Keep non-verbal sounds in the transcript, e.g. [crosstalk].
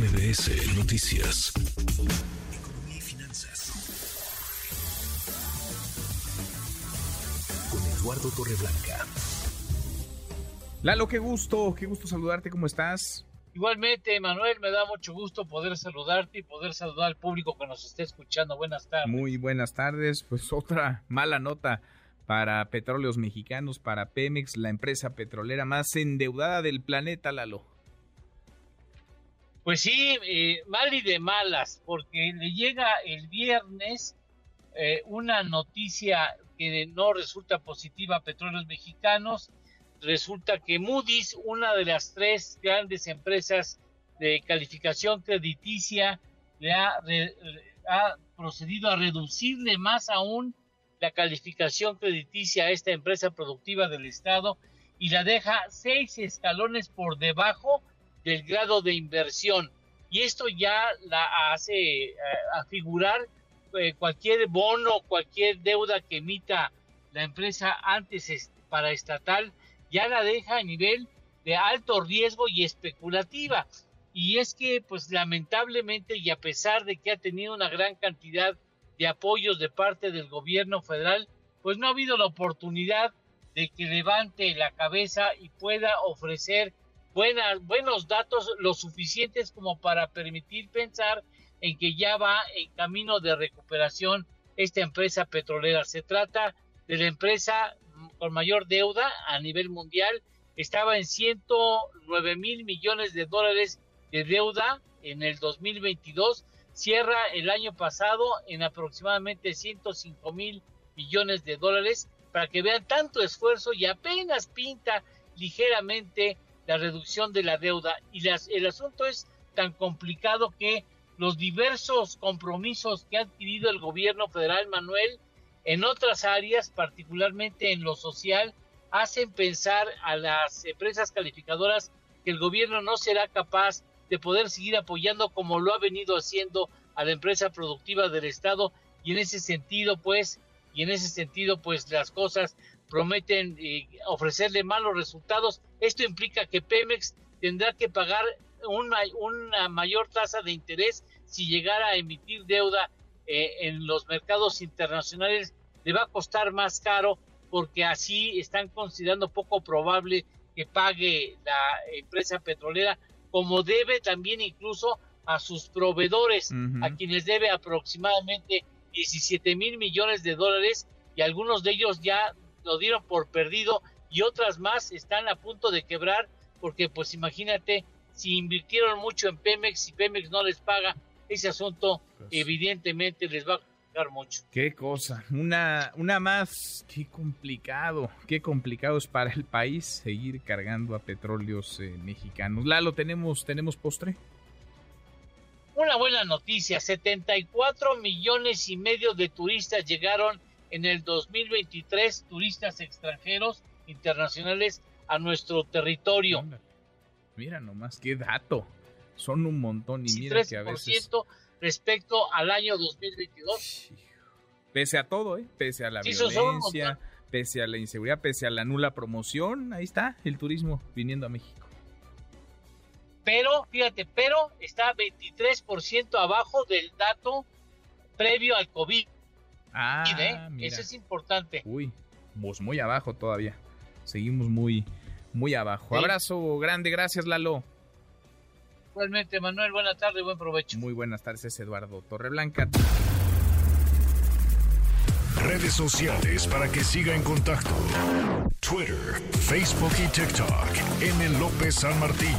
MBS Noticias. Economía y finanzas. Con Eduardo Torreblanca. Lalo, qué gusto, qué gusto saludarte, ¿cómo estás? Igualmente, Manuel, me da mucho gusto poder saludarte y poder saludar al público que nos esté escuchando. Buenas tardes. Muy buenas tardes. Pues [laughs] otra mala nota para Petróleos Mexicanos, para Pemex, la empresa petrolera más endeudada del planeta, Lalo. Pues sí, eh, mal y de malas, porque le llega el viernes eh, una noticia que no resulta positiva a Petróleos Mexicanos. Resulta que Moody's, una de las tres grandes empresas de calificación crediticia, le ha, ha procedido a reducirle más aún la calificación crediticia a esta empresa productiva del Estado y la deja seis escalones por debajo del grado de inversión. Y esto ya la hace eh, afigurar eh, cualquier bono, cualquier deuda que emita la empresa antes para estatal, ya la deja a nivel de alto riesgo y especulativa. Y es que, pues lamentablemente, y a pesar de que ha tenido una gran cantidad de apoyos de parte del gobierno federal, pues no ha habido la oportunidad de que levante la cabeza y pueda ofrecer buenas, buenos datos lo suficientes como para permitir pensar en que ya va en camino de recuperación esta empresa petrolera. Se trata de la empresa con mayor deuda a nivel mundial. Estaba en 109 mil millones de dólares de deuda en el 2022. Cierra el año pasado en aproximadamente 105 mil millones de dólares para que vean tanto esfuerzo y apenas pinta ligeramente la reducción de la deuda. Y el asunto es tan complicado que los diversos compromisos que ha adquirido el gobierno federal, Manuel, en otras áreas, particularmente en lo social, hacen pensar a las empresas calificadoras que el gobierno no será capaz de poder seguir apoyando como lo ha venido haciendo a la empresa productiva del Estado y en ese sentido, pues, y en ese sentido, pues las cosas prometen eh, ofrecerle malos resultados. Esto implica que Pemex tendrá que pagar una, una mayor tasa de interés si llegara a emitir deuda eh, en los mercados internacionales. Le va a costar más caro porque así están considerando poco probable que pague la empresa petrolera, como debe también incluso a sus proveedores, a quienes debe aproximadamente 17 mil millones de dólares y algunos de ellos ya lo dieron por perdido y otras más están a punto de quebrar porque pues imagínate si invirtieron mucho en Pemex y Pemex no les paga ese asunto pues evidentemente les va a costar mucho. Qué cosa, una una más, qué complicado, qué complicado es para el país seguir cargando a petróleos eh, mexicanos. Lalo, tenemos tenemos postre. Una buena noticia, 74 millones y medio de turistas llegaron en el 2023 turistas extranjeros internacionales a nuestro territorio. Mira nomás qué dato. Son un montón y mira que a veces respecto al año 2022. Pese a todo, ¿eh? pese a la violencia, pese a la inseguridad, pese a la nula promoción, ahí está el turismo viniendo a México. Pero, fíjate, pero está 23% abajo del dato previo al COVID. Ah, mira. Eso es importante. Uy, pues muy abajo todavía. Seguimos muy, muy abajo. Abrazo grande, gracias Lalo. Igualmente, Manuel, buena tarde, buen provecho. Muy buenas tardes, es Eduardo Torreblanca. Redes sociales para que siga en contacto: Twitter, Facebook y TikTok. M. López San Martín.